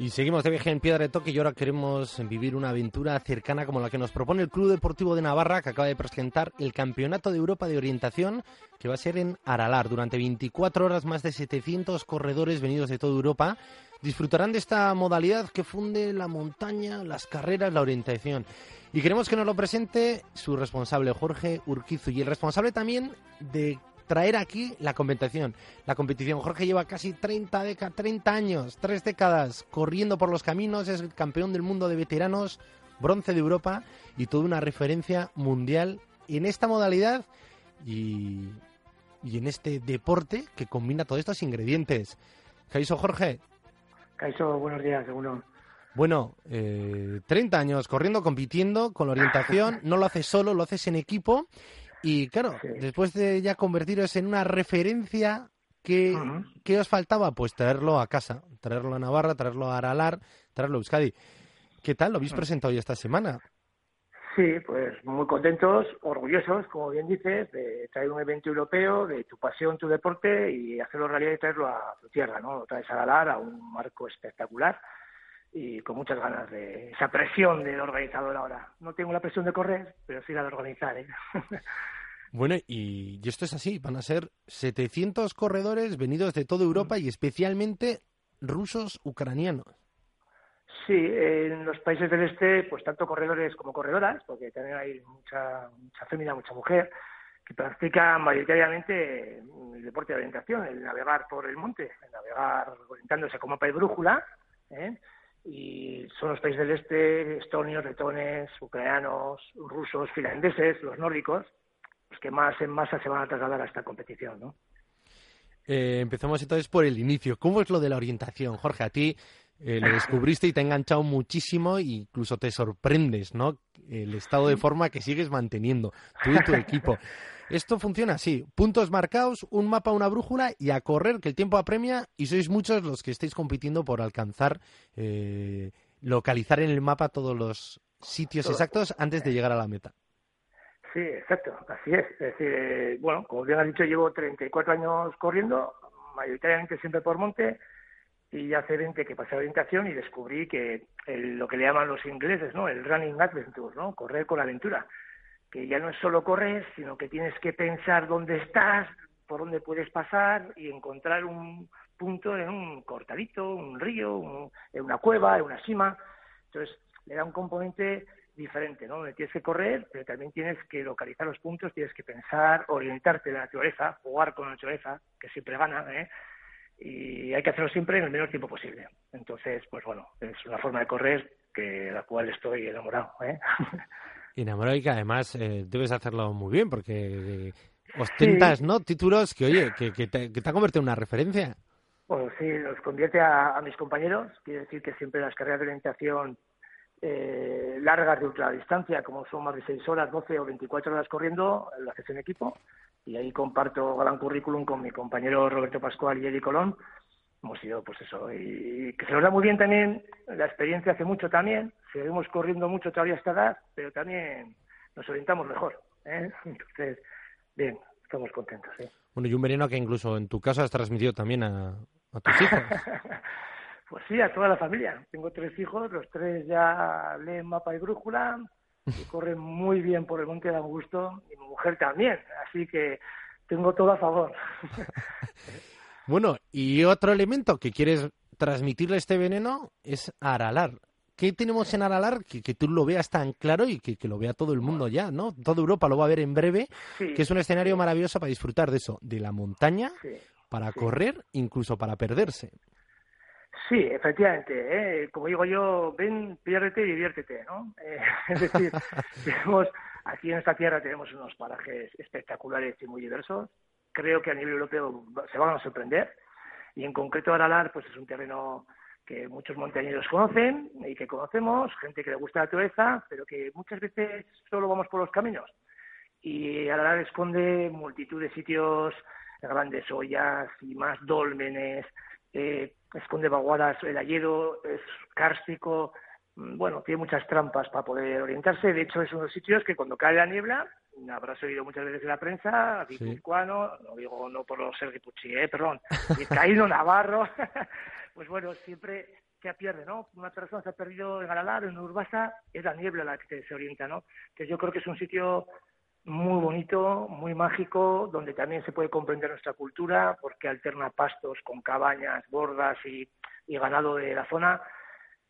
Y seguimos de viaje en Piedra de Toque y ahora queremos vivir una aventura cercana como la que nos propone el Club Deportivo de Navarra, que acaba de presentar el Campeonato de Europa de Orientación, que va a ser en Aralar. Durante 24 horas, más de 700 corredores venidos de toda Europa disfrutarán de esta modalidad que funde la montaña, las carreras, la orientación. Y queremos que nos lo presente su responsable, Jorge Urquizu, y el responsable también de traer aquí la competición. La competición. Jorge lleva casi 30, 30 años, tres décadas corriendo por los caminos, es el campeón del mundo de veteranos, bronce de Europa y toda una referencia mundial en esta modalidad y, y en este deporte que combina todos estos ingredientes. Caiso Jorge. Caiso, buenos días, seguro. Bueno, eh, 30 años corriendo, compitiendo con la orientación, no lo haces solo, lo haces en equipo y claro, después de ya convertiros en una referencia, ¿qué, os faltaba? Pues traerlo a casa, traerlo a Navarra, traerlo a Aralar, traerlo a Euskadi. ¿Qué tal? ¿Lo habéis mm. presentado ya esta semana? Sí, pues muy contentos, orgullosos, como bien dices, de traer un evento europeo, de tu pasión, tu deporte y hacerlo realidad y traerlo a tu tierra, ¿no? Lo traes a Aralar, a un marco espectacular y con muchas ganas de esa presión del organizador ahora. No tengo la presión de correr, pero sí la de organizar. ¿eh? Bueno, y, esto es así, van a ser 700 corredores venidos de toda Europa y especialmente rusos ucranianos. Sí, en los países del este, pues tanto corredores como corredoras, porque también hay mucha, mucha fémina, mucha mujer, que practican mayoritariamente el deporte de orientación, el navegar por el monte, el navegar orientándose como mapa y brújula, ¿eh? Y son los países del este, estonios, letones, ucranianos, rusos, finlandeses, los nórdicos, los que más en masa se van a trasladar a esta competición, ¿no? Eh, empezamos entonces por el inicio. ¿Cómo es lo de la orientación, Jorge? A ti eh, lo descubriste y te ha enganchado muchísimo e incluso te sorprendes, ¿no? El estado de forma que sigues manteniendo, tú y tu equipo. Esto funciona así, puntos marcados, un mapa, una brújula y a correr, que el tiempo apremia y sois muchos los que estáis compitiendo por alcanzar, eh, localizar en el mapa todos los sitios exactos antes de llegar a la meta. Sí, exacto, así es. Es decir, eh, bueno, como bien has dicho, llevo 34 años corriendo, mayoritariamente siempre por monte, y hace 20 que pasé a orientación y descubrí que lo que le llaman los ingleses, ¿no? El running adventure, ¿no? Correr con aventura que ya no es solo correr, sino que tienes que pensar dónde estás, por dónde puedes pasar y encontrar un punto en un cortadito, un río, en una cueva, en una cima. Entonces, le da un componente diferente, ¿no? Donde tienes que correr, pero también tienes que localizar los puntos, tienes que pensar, orientarte en la naturaleza, jugar con la naturaleza, que siempre gana, ¿eh? Y hay que hacerlo siempre en el menor tiempo posible. Entonces, pues bueno, es una forma de correr que la cual estoy enamorado, ¿eh? enamorado y que además eh, debes hacerlo muy bien porque eh, ostentas, ¿no? Títulos que, oye, que, que, te, que te ha convertido en una referencia. Bueno, sí, los convierte a, mis compañeros. Quiere decir que siempre las carreras de orientación eh, largas de ultradistancia, como son más de 6 horas, 12 o 24 horas corriendo, lo haces en equipo. Y ahí comparto gran currículum con mi compañero Roberto Pascual y Eddie Colón. Hemos sido, pues eso, y que se nos da muy bien también la experiencia hace mucho también, seguimos corriendo mucho todavía a esta edad, pero también nos orientamos mejor. ¿eh? Entonces, bien, estamos contentos. ¿eh? Bueno, y un veneno que incluso en tu caso has transmitido también a, tus hijos. pues sí, a toda la familia. Tengo tres hijos, los tres ya leen mapa y brújula, y corren muy bien por el monte de Augusto, y mi mujer también, así que tengo todo a favor. bueno, y otro elemento que quieres transmitirle este veneno es aralar. ¿Qué tenemos en Aralar que, que tú lo veas tan claro y que, lo vea todo el mundo ya, ¿no? Toda Europa lo va a ver en breve, que es un escenario maravilloso para disfrutar de eso, de la montaña, para correr, incluso para perderse. Sí, efectivamente. ¿eh? Como digo yo, ven, piérdete y diviértete, ¿no? Eh, es decir, tenemos, aquí en esta tierra tenemos unos parajes espectaculares y muy diversos. Creo que a nivel europeo se van a sorprender. Y en concreto Aralar, pues es un terreno que muchos montañeros conocen y que conocemos, gente que le gusta la naturaleza, pero que muchas veces solo vamos por los caminos. Y Aralar esconde multitud de sitios, grandes ollas y más dólmenes, eh, esconde vaguadas, el ayedo es kárstico, mm, bueno, tiene muchas trampas para poder orientarse. De hecho, es uno de los sitios que cuando cae la niebla, habrás oído muchas veces en la prensa, guipuzcoano, no digo no por ser guipuchi, eh, perdón, caído navarro, pues bueno, siempre que pierde, ¿no? Una persona se ha perdido en Aralar, en Urbasa, es la niebla la que se orienta, ¿no? Entonces yo creo que es un sitio muy bonito, muy mágico, donde también se puede comprender nuestra cultura, porque alterna pastos con cabañas, bordas y, ganado de la zona.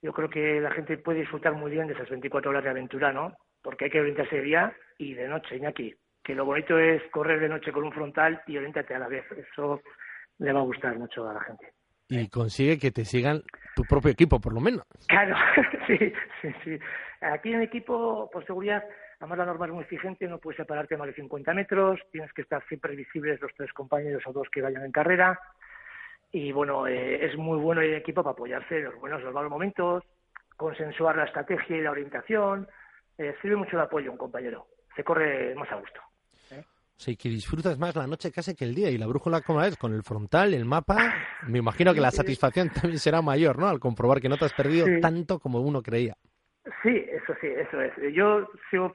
Yo creo que la gente puede disfrutar muy bien de esas 24 horas de aventura, ¿no? Porque hay que orientarse día y de noche, Iñaki. Que lo bonito es correr de noche con un frontal y orientarte a la vez. Eso le va a gustar mucho a la gente. Y consigue que te sigan tu propio equipo, por lo menos. Claro, sí, sí, sí. Aquí en equipo, por seguridad, Además, la norma es muy exigente, no puedes separarte más de 50 metros, tienes que estar siempre visibles los tres compañeros o dos que vayan en carrera. Y bueno, eh, es muy bueno el equipo para apoyarse en los buenos los malos momentos, consensuar la estrategia y la orientación. Eh, sirve mucho el apoyo un compañero, se corre más a gusto. ¿eh? Sí, que disfrutas más la noche casi que el día. Y la brújula, como es, con el frontal, el mapa, me imagino que la satisfacción también será mayor, ¿no? Al comprobar que no te has perdido tanto como uno creía. Sí, eso sí, eso es. Yo sigo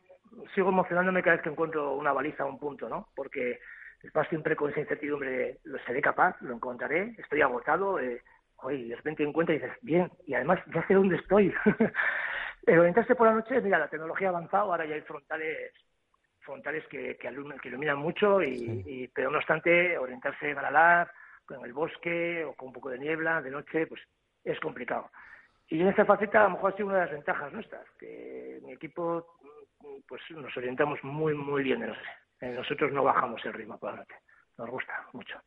sigo emocionándome cada vez que encuentro una baliza o un punto, ¿no? Porque vas siempre con esa incertidumbre de, ¿lo seré capaz? ¿Lo encontraré? ¿Estoy agotado? Eh, oye, de repente encuentras y dices, bien, y además ya sé dónde estoy. Pero orientarse por la noche, mira, la tecnología ha avanzado, ahora ya hay frontales frontales que, que, que iluminan mucho, y, pero no obstante, orientarse en Aralar, con el bosque o con un poco de niebla de noche, pues es complicado. Y en esta faceta a lo mejor ha sido una de las ventajas nuestras, que mi equipo pues nos orientamos muy, muy bien en eh, Nosotros no bajamos el ritmo por la Nos gusta mucho.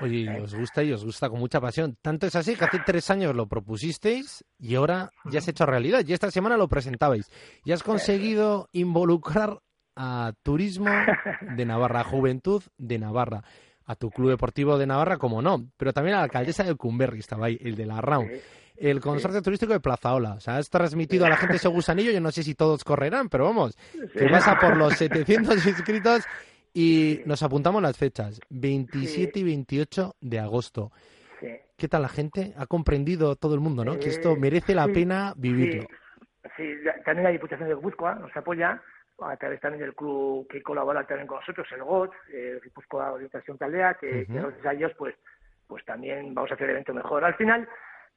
Oye, ¿Eh? os gusta y os gusta con mucha pasión. Tanto es así que hace tres años lo propusisteis y ahora ya se ha hecho realidad. Y esta semana lo presentabais. Y has conseguido involucrar a Turismo de Navarra, a Juventud de Navarra, a tu Club Deportivo de Navarra, como no, pero también a la alcaldesa de Cumberry, estaba ahí, el de la Round el consorcio turístico de Plazaola. O sea, has transmitido a la gente ese gusanillo. Yo no sé si todos correrán, pero vamos, que pasa por los 700 inscritos y nos apuntamos las fechas, 27 y 28 de agosto. ¿Qué tal la gente? Ha comprendido todo el mundo, ¿no? que esto eh, merece la pena vivirlo. Sí, también la Diputación de Guipúzcoa nos apoya a través también del club que colabora también con nosotros, el GOT, el Guipúzcoa Orientación Taldea, que, gracias a ellos pues, pues también vamos a hacer el evento mejor. Al final,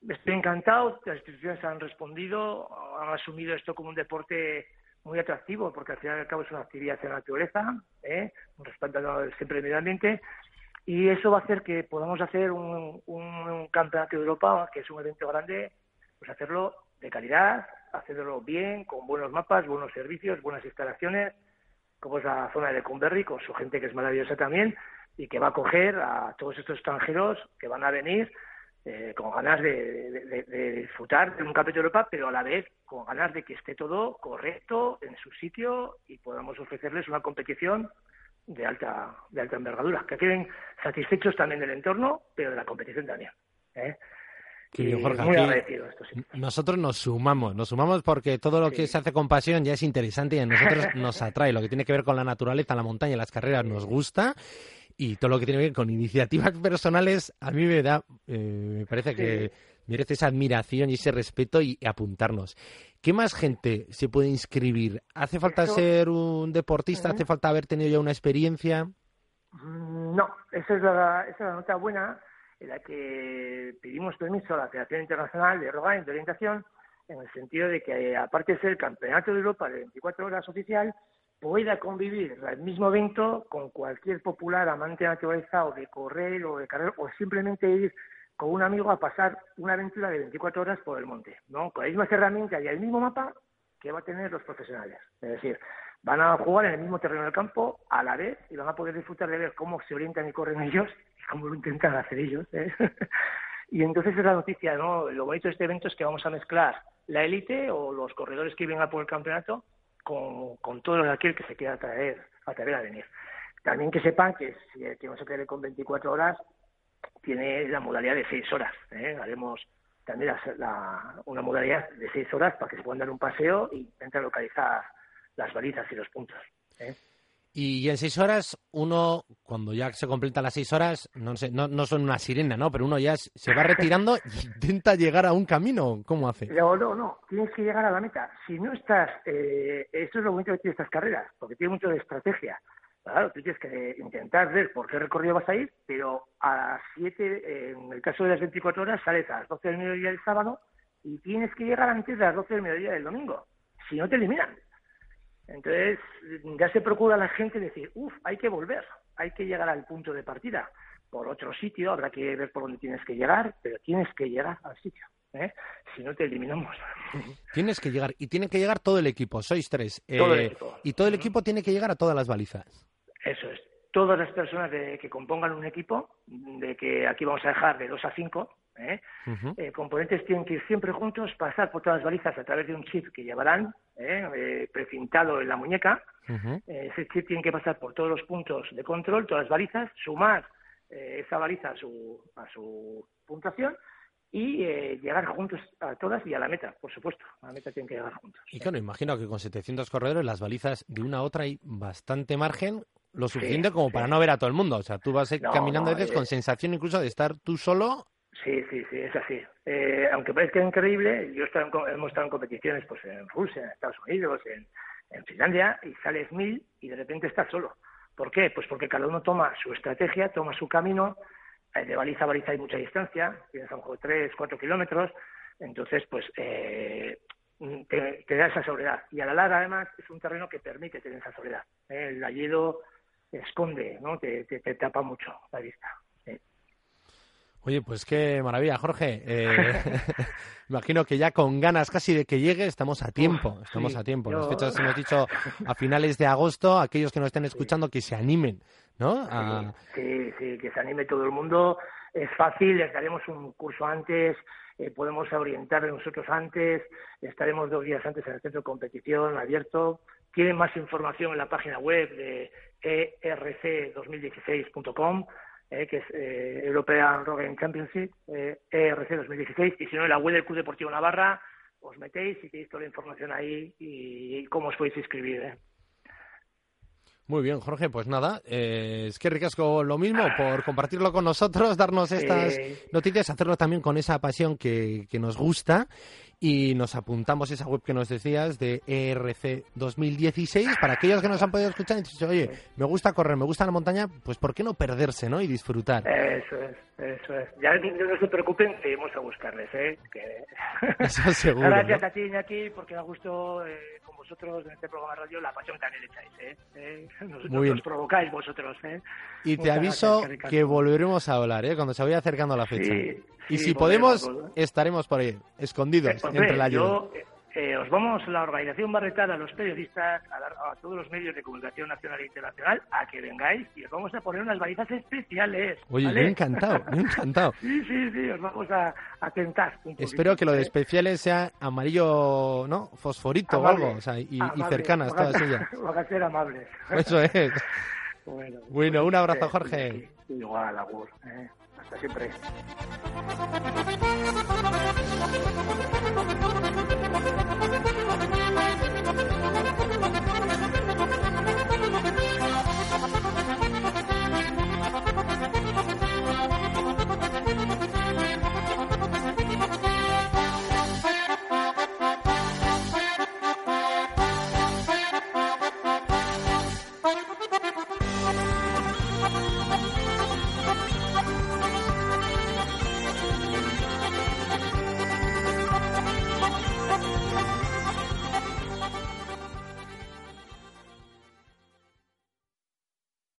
Estoy encantado, las instituciones han respondido, han asumido esto como un deporte muy atractivo, porque al final y al cabo es una actividad en la naturaleza, ¿eh? respetando siempre el medio ambiente, y eso va a hacer que podamos hacer un, un, campeonato de Europa, que es un evento grande, pues hacerlo de calidad, hacerlo bien, con buenos mapas, buenos servicios, buenas instalaciones, como es la zona de Cumberry, con su gente que es maravillosa también, y que va a acoger a todos estos extranjeros que van a venir eh, con ganas de, disfrutar de un campeonato de Europa, pero a la vez con ganas de que esté todo correcto en su sitio y podamos ofrecerles una competición de alta de alta envergadura, que queden satisfechos también del entorno, pero de la competición también. ¿eh? Muy agradecido esto, Nosotros nos sumamos, nos sumamos porque todo lo que se hace con pasión ya es interesante y a nosotros nos atrae. Lo que tiene que ver con la naturaleza, la montaña, las carreras nos gusta y todo lo que tiene que ver con iniciativas personales, a mí me da, eh, me parece que merece esa admiración y ese respeto y, apuntarnos. ¿Qué más gente se puede inscribir? ¿Hace falta ser un deportista? ¿Hace falta haber tenido ya una experiencia? Mm, no, esa es la, esa es la nota buena en la que pedimos permiso a la Federación Internacional de Rogain de Orientación en el sentido de que, aparte de ser el Campeonato de Europa de 24 horas oficial, pueda convivir el mismo evento con cualquier popular amante de naturaleza o de correr o de carrer o simplemente ir con un amigo a pasar una aventura de 24 horas por el monte, ¿no? Con las mismas herramientas y el mismo mapa que va a tener los profesionales. Es decir, van a jugar en el mismo terreno del campo a la vez y van a poder disfrutar de ver cómo se orientan y corren ellos y cómo lo intentan hacer ellos. ¿eh? y entonces es la noticia, ¿no? Lo bonito de este evento es que vamos a mezclar la élite o los corredores que vienen a por el campeonato con, con todo aquel que se quiera atraer, atrever a venir. También que sepan que si el que no con 24 horas tiene la modalidad de 6 horas. ¿eh? Haremos también una modalidad de 6 horas para que se puedan dar un paseo y intentar localizar las balizas y los puntos. ¿eh? Y en seis horas, uno, cuando ya se completan las seis horas, no, sé, no, no son una sirena, ¿no? Pero uno ya se va retirando e intenta llegar a un camino. ¿Cómo hace? No, no, no. Tienes que llegar a la meta. Si no estás... Eh, esto es lo bonito que tiene estas carreras, porque tiene mucho de estrategia. Claro, tú tienes que intentar ver por qué recorrido vas a ir, pero a las 7, en el caso de las 24 horas, sales a las 12 del mediodía del sábado y tienes que llegar antes de las 12 del mediodía del domingo. Si no, te eliminan. Entonces, ya se procura a la gente decir, uff, hay que volver, hay que llegar al punto de partida. Por otro sitio, habrá que ver por dónde tienes que llegar, pero tienes que llegar al sitio. ¿eh? Si no, te eliminamos. Tienes que llegar, y tiene que llegar todo el equipo, sois tres. Todo el Eh, equipo. Y todo el equipo tiene que llegar a todas las balizas. Eso es. Todas las personas de- que compongan un equipo, de que aquí vamos a dejar de dos a cinco, ¿eh? Eh, componentes tienen que ir siempre juntos, pasar por todas las balizas a través de un chip que llevarán ¿eh? Eh, precintado en la muñeca. Eh, ese chip tiene que pasar por todos los puntos de control, todas las balizas, sumar esa baliza a su, a su puntuación y eh, llegar juntos a todas y a la meta, por supuesto. A la meta tienen que llegar juntos. Y claro, imagino que con 700 corredores las balizas de una a otra hay bastante margen, lo suficiente como sí. para no ver a todo el mundo. O sea, tú vas No, caminando a veces eh. con sensación incluso de estar tú solo. Sí, sí, sí, es así. Eh, aunque parezca increíble, yo he estado en hemos estado en competiciones pues en Rusia, en Estados Unidos, en, Finlandia, y sales mil y de repente estás solo. ¿Por qué? Pues porque cada uno toma su estrategia, toma su camino, eh, de baliza a baliza hay mucha distancia, tienes a lo mejor tres, cuatro kilómetros, entonces pues eh, te, te da esa soledad. Y a la larga además es un terreno que permite tener esa soledad. El hielo esconde, ¿no? Te, te tapa mucho la vista. Oye, pues qué maravilla, Jorge. Eh, imagino que ya con ganas casi de que llegue estamos a tiempo. Estamos sí, a tiempo. Las yo- fechas hemos dicho a finales de agosto. Aquellos que nos estén escuchando que se animen, ¿no? A- Sí, sí, que se anime todo el mundo. Es fácil, les daremos un curso antes, eh, podemos orientarle nosotros antes, estaremos dos días antes en el centro de competición abierto. Tienen más información en la página web de E erc2016.com, eh, que es eh, European Rowing Championship, eh, ERC 2016, y si no, en la web del Club Deportivo Navarra, os metéis y tenéis toda la información ahí y, cómo os podéis inscribir. Muy bien, Jorge, pues nada, eh, es que ricasco lo mismo por compartirlo con nosotros, darnos estas noticias, hacerlo también con esa pasión que, que nos gusta y nos apuntamos esa web que nos decías de ERC 2016 para aquellos que nos han podido escuchar y dicen, oye, me gusta correr, me gusta la montaña, pues ¿por qué no perderse, no? Y disfrutar. Eso es, eso es. Ya no se preocupen, que iremos a buscarles, ¿eh? Que... Eso seguro, Gracias ¿no? a ti, Iñaki, porque da gusto eh, con vosotros en este programa de radio la pasión que le echáis, ¿eh? Eh, Nos, Muy bien. nos provocáis vosotros, ¿eh? Y te aviso gracias, que volveremos a hablar, ¿eh? Cuando se vaya acercando la fecha. Sí, y sí, si podemos, estaremos por ahí, escondidos Eh, entre la lluvia. Eh, os vamos, la organización va a retar a los periodistas, a, la- a todos los medios de comunicación nacional e internacional, a que vengáis y os vamos a poner unas balizas especiales. Oye, ¿vale? yo encantado, yo encantado. Sí, sí, sí, os vamos a, a tentar un poquito, Espero que lo de especiales sea amarillo, ¿no? Fosforito o algo, o sea, y, y amables, cercanas todas ellas. Van a ser amables. Eso es. Bueno, Bueno, un abrazo, eh, Jorge. Igual, Agur. eh. Hasta siempre.